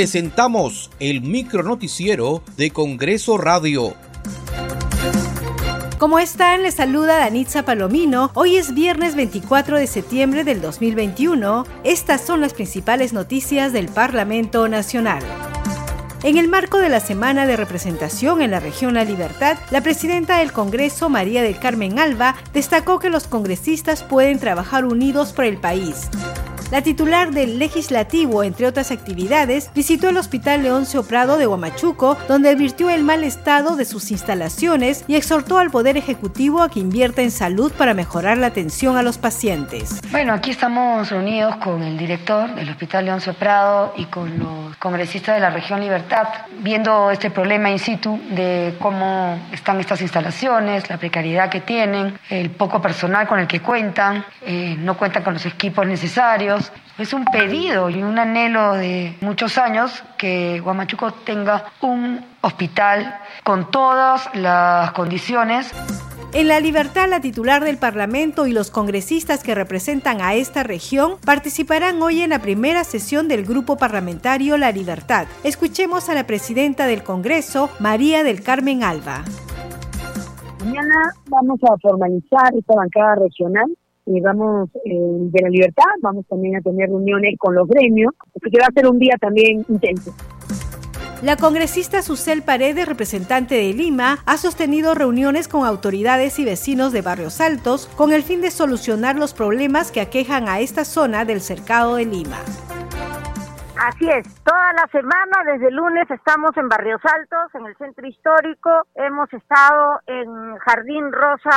presentamos el micro noticiero de Congreso Radio. ¿Cómo están? Les saluda Danitza Palomino. Hoy es viernes 24 de septiembre del 2021. Estas son las principales noticias del Parlamento Nacional. En el marco de la Semana de Representación en la región La Libertad, la presidenta del Congreso, María del Carmen Alba, destacó que los congresistas pueden trabajar unidos por el país. La titular del legislativo, entre otras actividades, visitó el Hospital Leoncio Prado de Huamachuco, donde advirtió el mal estado de sus instalaciones y exhortó al Poder Ejecutivo a que invierta en salud para mejorar la atención a los pacientes. Bueno, aquí estamos reunidos con el director del Hospital Leoncio Prado y con los congresistas de la región Libertad, viendo este problema in situ de cómo están estas instalaciones, la precariedad que tienen, el poco personal con el que cuentan, eh, no cuentan con los equipos necesarios es un pedido y un anhelo de muchos años que Guamachuco tenga un hospital con todas las condiciones. En La Libertad, la titular del Parlamento y los congresistas que representan a esta región participarán hoy en la primera sesión del Grupo Parlamentario La Libertad. Escuchemos a la presidenta del Congreso, María del Carmen Alba. Mañana vamos a formalizar esta bancada regional vamos eh, de la libertad, vamos también a tener reuniones con los gremios, que va a ser un día también intenso. La congresista Susel Paredes, representante de Lima, ha sostenido reuniones con autoridades y vecinos de Barrios Altos con el fin de solucionar los problemas que aquejan a esta zona del cercado de Lima. Así es, toda la semana, desde lunes, estamos en Barrios Altos, en el centro histórico. Hemos estado en Jardín Rosa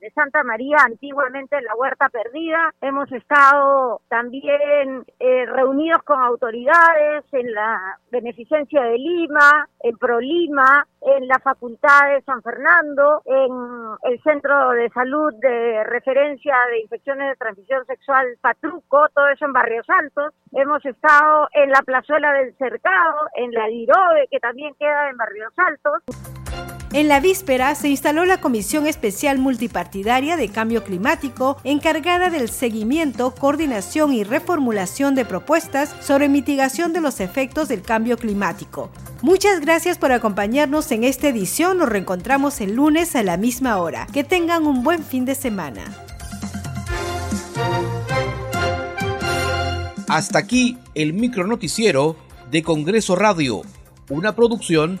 de Santa María, antiguamente en la Huerta Perdida. Hemos estado también eh, reunidos con autoridades en la Beneficencia de Lima, en ProLima, en la Facultad de San Fernando, en el Centro de Salud de Referencia de Infecciones de Transmisión Sexual Patruco, todo eso en Barrios Altos. Hemos estado en la Plazuela del Cercado, en la Dirobe, que también queda en Barrios Altos. En la víspera se instaló la Comisión Especial Multipartidaria de Cambio Climático, encargada del seguimiento, coordinación y reformulación de propuestas sobre mitigación de los efectos del cambio climático. Muchas gracias por acompañarnos en esta edición. Nos reencontramos el lunes a la misma hora. Que tengan un buen fin de semana. Hasta aquí el micro noticiero de Congreso Radio, una producción